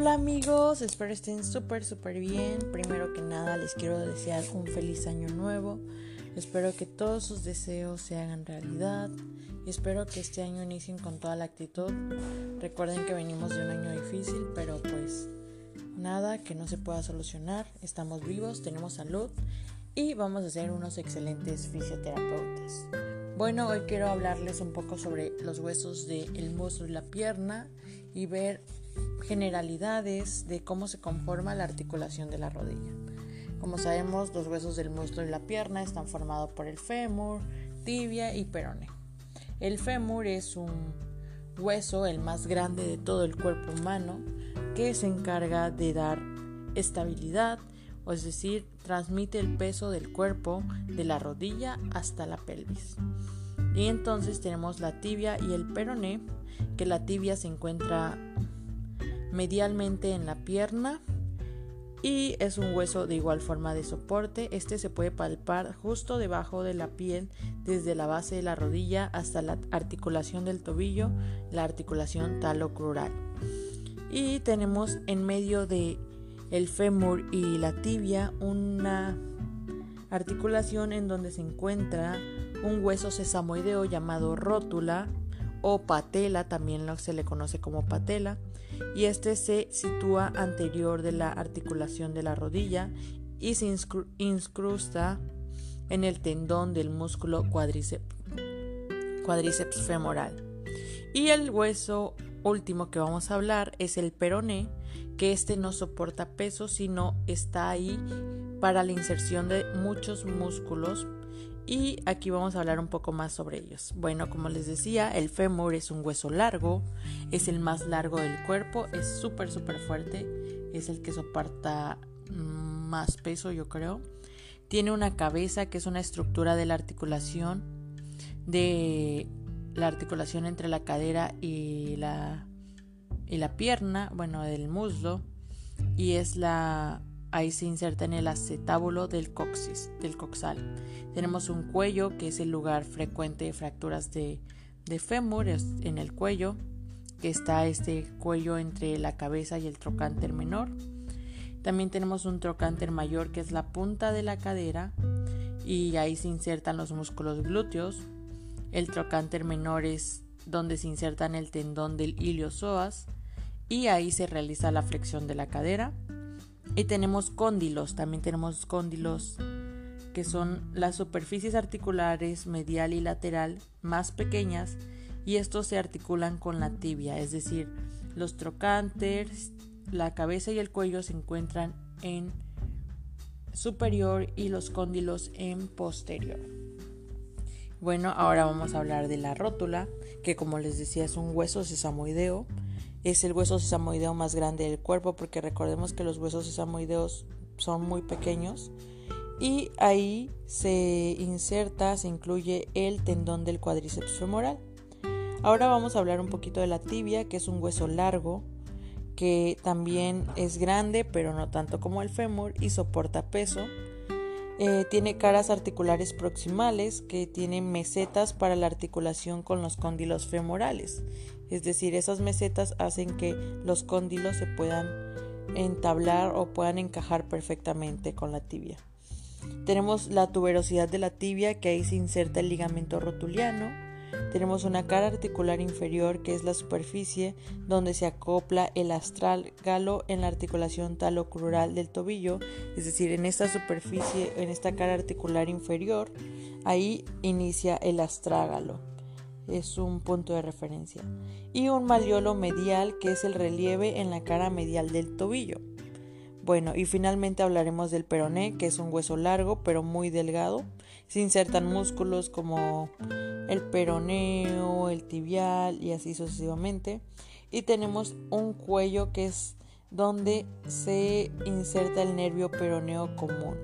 Hola amigos, espero estén súper súper bien. Primero que nada les quiero desear un feliz año nuevo. Espero que todos sus deseos se hagan realidad y espero que este año inicien con toda la actitud. Recuerden que venimos de un año difícil, pero pues nada que no se pueda solucionar. Estamos vivos, tenemos salud y vamos a ser unos excelentes fisioterapeutas. Bueno, hoy quiero hablarles un poco sobre los huesos del muslo y la pierna y ver generalidades de cómo se conforma la articulación de la rodilla. Como sabemos, los huesos del muslo y la pierna están formados por el fémur, tibia y peroné. El fémur es un hueso, el más grande de todo el cuerpo humano, que se encarga de dar estabilidad, o es decir, transmite el peso del cuerpo de la rodilla hasta la pelvis. Y entonces tenemos la tibia y el peroné, que la tibia se encuentra medialmente en la pierna y es un hueso de igual forma de soporte. Este se puede palpar justo debajo de la piel desde la base de la rodilla hasta la articulación del tobillo, la articulación talocrural. Y tenemos en medio de el fémur y la tibia una articulación en donde se encuentra un hueso sesamoideo llamado rótula o patela, también se le conoce como patela, y este se sitúa anterior de la articulación de la rodilla y se incrusta en el tendón del músculo cuádriceps, femoral. Y el hueso último que vamos a hablar es el peroné, que este no soporta peso, sino está ahí para la inserción de muchos músculos y aquí vamos a hablar un poco más sobre ellos. Bueno, como les decía, el fémur es un hueso largo, es el más largo del cuerpo, es súper, súper fuerte, es el que soporta más peso, yo creo. Tiene una cabeza que es una estructura de la articulación, de la articulación entre la cadera y la, y la pierna, bueno, del muslo, y es la Ahí se inserta en el acetábulo del coxis, del coxal. Tenemos un cuello, que es el lugar frecuente de fracturas de, de fémur, en el cuello, que está este cuello entre la cabeza y el trocánter menor. También tenemos un trocánter mayor, que es la punta de la cadera, y ahí se insertan los músculos glúteos. El trocánter menor es donde se insertan el tendón del iliosoas, y ahí se realiza la flexión de la cadera. Y tenemos cóndilos, también tenemos cóndilos que son las superficies articulares medial y lateral más pequeñas y estos se articulan con la tibia, es decir, los trocánters, la cabeza y el cuello se encuentran en superior y los cóndilos en posterior. Bueno, ahora vamos a hablar de la rótula, que como les decía es un hueso sesamoideo es el hueso sesamoideo más grande del cuerpo porque recordemos que los huesos sesamoideos son muy pequeños y ahí se inserta, se incluye el tendón del cuádriceps femoral. Ahora vamos a hablar un poquito de la tibia, que es un hueso largo que también es grande, pero no tanto como el fémur y soporta peso. Eh, tiene caras articulares proximales que tienen mesetas para la articulación con los cóndilos femorales. Es decir, esas mesetas hacen que los cóndilos se puedan entablar o puedan encajar perfectamente con la tibia. Tenemos la tuberosidad de la tibia que ahí se inserta el ligamento rotuliano tenemos una cara articular inferior que es la superficie donde se acopla el galo en la articulación talocrural del tobillo, es decir, en esta superficie, en esta cara articular inferior, ahí inicia el astrágalo. Es un punto de referencia. Y un maliolo medial que es el relieve en la cara medial del tobillo. Bueno, y finalmente hablaremos del peroné, que es un hueso largo pero muy delgado. Se insertan músculos como el peroneo, el tibial y así sucesivamente. Y tenemos un cuello que es donde se inserta el nervio peroneo común.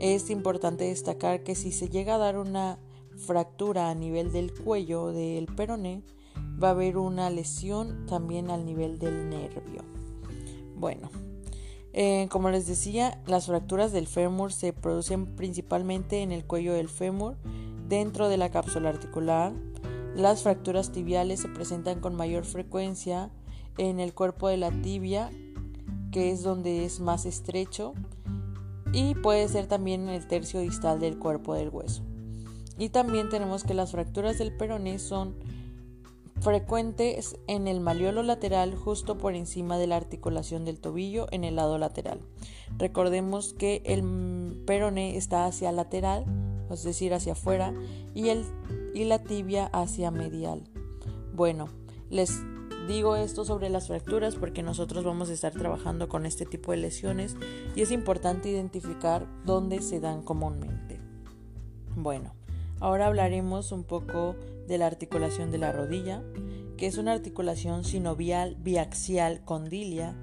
Es importante destacar que si se llega a dar una fractura a nivel del cuello del peroné, va a haber una lesión también al nivel del nervio. Bueno, eh, como les decía, las fracturas del fémur se producen principalmente en el cuello del fémur Dentro de la cápsula articular, las fracturas tibiales se presentan con mayor frecuencia en el cuerpo de la tibia que es donde es más estrecho, y puede ser también en el tercio distal del cuerpo del hueso. Y también tenemos que las fracturas del peroné son frecuentes en el maliolo lateral justo por encima de la articulación del tobillo en el lado lateral. Recordemos que el peroné está hacia lateral, es decir, hacia afuera, y, el, y la tibia hacia medial. Bueno, les digo esto sobre las fracturas porque nosotros vamos a estar trabajando con este tipo de lesiones y es importante identificar dónde se dan comúnmente. Bueno, ahora hablaremos un poco de la articulación de la rodilla, que es una articulación sinovial biaxial condilia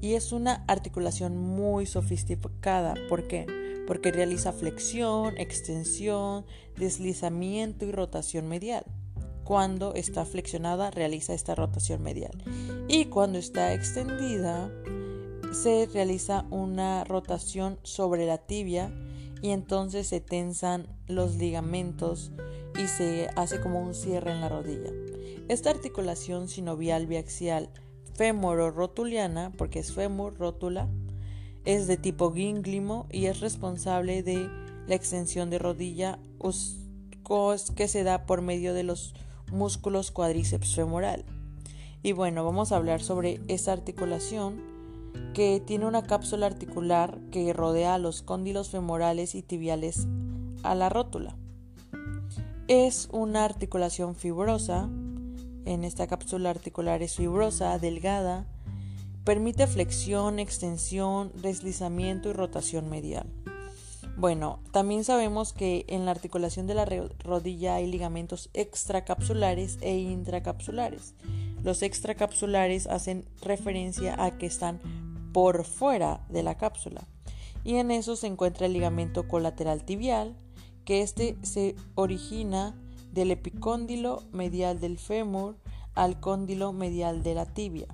y es una articulación muy sofisticada. ¿Por qué? Porque realiza flexión, extensión, deslizamiento y rotación medial. Cuando está flexionada realiza esta rotación medial y cuando está extendida se realiza una rotación sobre la tibia y entonces se tensan los ligamentos y se hace como un cierre en la rodilla. Esta articulación sinovial biaxial fémoro-rotuliana, porque es fémur rótula, es de tipo gínglimo y es responsable de la extensión de rodilla que se da por medio de los músculos cuádriceps femoral. Y bueno, vamos a hablar sobre esta articulación que tiene una cápsula articular que rodea los cóndilos femorales y tibiales a la rótula. Es una articulación fibrosa, en esta cápsula articular es fibrosa, delgada, permite flexión, extensión, deslizamiento y rotación medial. Bueno, también sabemos que en la articulación de la rodilla hay ligamentos extracapsulares e intracapsulares. Los extracapsulares hacen referencia a que están por fuera de la cápsula y en eso se encuentra el ligamento colateral tibial, que este se origina del epicóndilo medial del fémur al cóndilo medial de la tibia.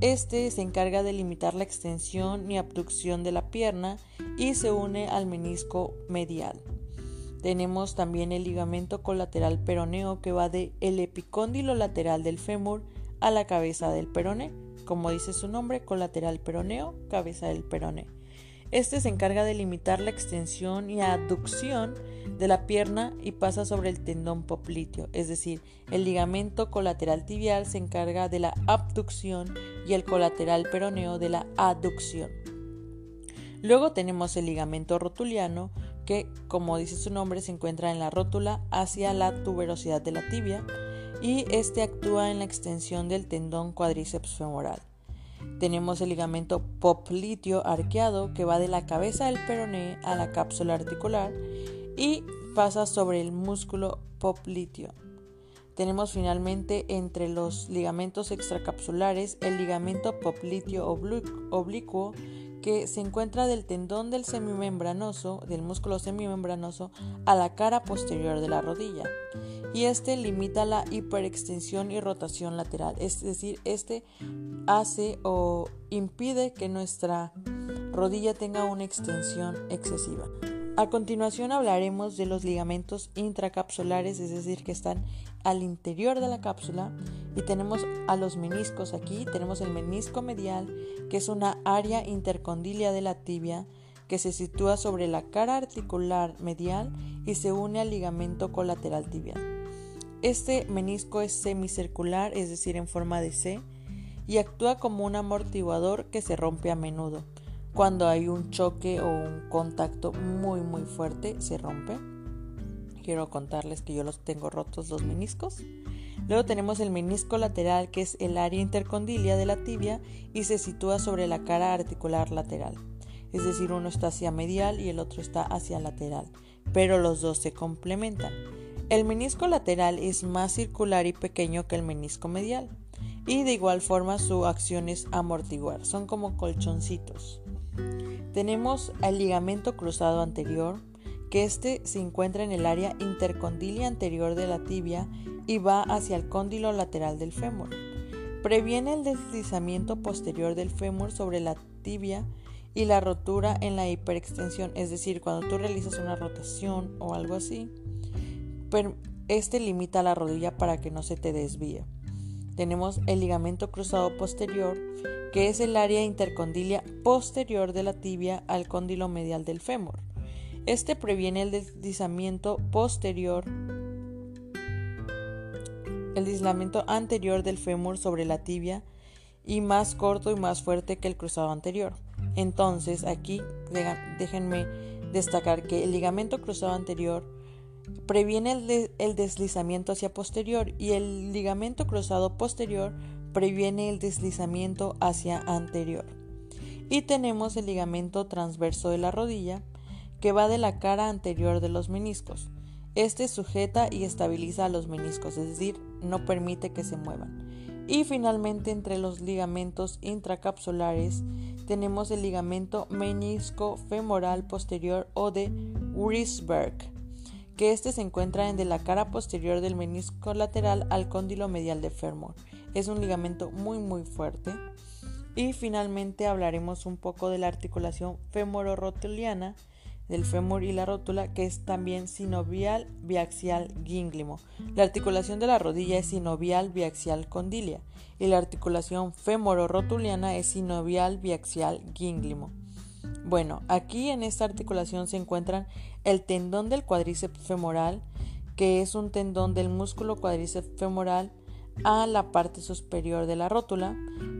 Este se encarga de limitar la extensión y abducción de la pierna y se une al menisco medial. Tenemos también el ligamento colateral peroneo que va del el epicóndilo lateral del fémur a la cabeza del peroné. Como dice su nombre, colateral peroneo, cabeza del peroné. Este se encarga de limitar la extensión y abducción de la pierna y pasa sobre el tendón popliteo, es decir, el ligamento colateral tibial se encarga de la abducción y el colateral peroneo de la aducción. Luego tenemos el ligamento rotuliano que, como dice su nombre, se encuentra en la rótula hacia la tuberosidad de la tibia y este actúa en la extensión del tendón cuádriceps femoral. Tenemos el ligamento popliteo arqueado que va de la cabeza del peroné a la cápsula articular y pasa sobre el músculo popliteo. Tenemos finalmente entre los ligamentos extracapsulares el ligamento popliteo oblicuo que se encuentra del tendón del semimembranoso, del músculo semimembranoso, a la cara posterior de la rodilla. Y este limita la hiperextensión y rotación lateral, es decir, este hace o impide que nuestra rodilla tenga una extensión excesiva. A continuación hablaremos de los ligamentos intracapsulares, es decir, que están al interior de la cápsula y tenemos a los meniscos aquí, tenemos el menisco medial, que es una área intercondilia de la tibia que se sitúa sobre la cara articular medial y se une al ligamento colateral tibial. Este menisco es semicircular, es decir, en forma de C, y actúa como un amortiguador que se rompe a menudo. Cuando hay un choque o un contacto muy muy fuerte, se rompe. Quiero contarles que yo los tengo rotos los meniscos. Luego tenemos el menisco lateral, que es el área intercondilia de la tibia y se sitúa sobre la cara articular lateral. Es decir, uno está hacia medial y el otro está hacia lateral, pero los dos se complementan. El menisco lateral es más circular y pequeño que el menisco medial y de igual forma su acción es amortiguar, son como colchoncitos. Tenemos el ligamento cruzado anterior, que este se encuentra en el área intercondilia anterior de la tibia y va hacia el cóndilo lateral del fémur. Previene el deslizamiento posterior del fémur sobre la tibia y la rotura en la hiperextensión, es decir, cuando tú realizas una rotación o algo así, este limita la rodilla para que no se te desvíe. tenemos el ligamento cruzado posterior, que es el área intercondilia posterior de la tibia al cóndilo medial del fémur. Este previene el deslizamiento posterior, el deslizamiento anterior del fémur sobre la tibia y más corto y más fuerte que el cruzado anterior. Entonces, aquí déjenme destacar que el ligamento cruzado anterior previene el, deslizamiento hacia posterior y el ligamento cruzado posterior previene el deslizamiento hacia anterior. Y tenemos el ligamento transverso de la rodilla que va de la cara anterior de los meniscos. Este sujeta y estabiliza a los meniscos, es decir, no permite que se muevan. Y finalmente entre los ligamentos intracapsulares tenemos el ligamento menisco femoral posterior o de Wrisberg, que este se encuentra en de la cara posterior del menisco lateral al cóndilo medial de fémur. Es un ligamento muy muy fuerte. Y finalmente hablaremos un poco de la articulación femororotuliana del fémur y la rótula, que es también sinovial biaxial gínglimo. La articulación de la rodilla es sinovial biaxial condilia y la articulación femororotuliana es sinovial biaxial gínglimo. Bueno, aquí en esta articulación se encuentran el tendón del cuádriceps femoral, que es un tendón del músculo cuádriceps femoral a la parte superior de la rótula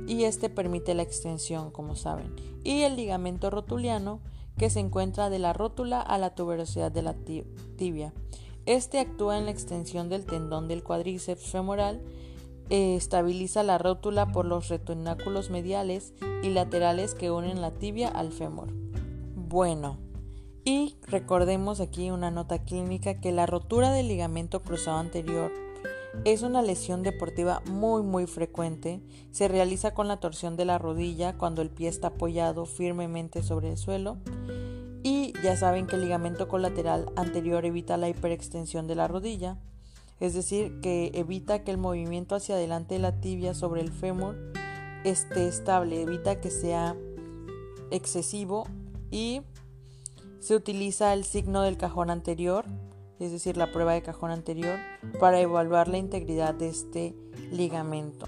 y este permite la extensión, como saben. Y el ligamento rotuliano, que se encuentra de la rótula a la tuberosidad de la tibia. Este actúa en la extensión del tendón del cuádriceps femoral, estabiliza la rótula por los retináculos mediales y laterales que unen la tibia al fémur. Bueno, y recordemos aquí una nota clínica que la rotura del ligamento cruzado anterior es una lesión deportiva muy muy frecuente. Se realiza con la torsión de la rodilla cuando el pie está apoyado firmemente sobre el suelo. Y ya saben que el ligamento colateral anterior evita la hiperextensión de la rodilla, es decir, que evita que el movimiento hacia adelante de la tibia sobre el fémur esté estable, evita que sea excesivo y se utiliza el signo del cajón anterior es decir, la prueba de cajón anterior, para evaluar la integridad de este ligamento.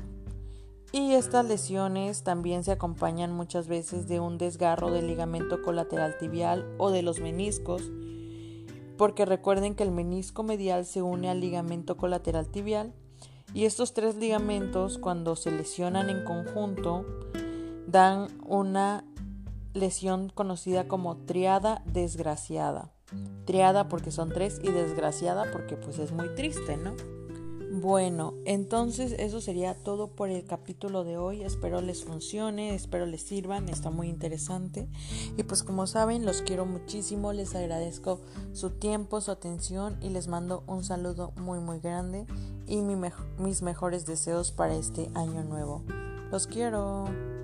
Y estas lesiones también se acompañan muchas veces de un desgarro del ligamento colateral tibial o de los meniscos, porque recuerden que el menisco medial se une al ligamento colateral tibial y estos tres ligamentos cuando se lesionan en conjunto dan una lesión conocida como triada desgraciada. Triada porque son tres y desgraciada porque pues es muy triste, ¿no? Bueno, entonces eso sería todo por el capítulo de hoy. Espero les funcione, espero les sirvan, está muy interesante. Y pues como saben, los quiero muchísimo, les agradezco su tiempo, su atención y les mando un saludo muy muy grande y mis mejores deseos para este año nuevo. Los quiero.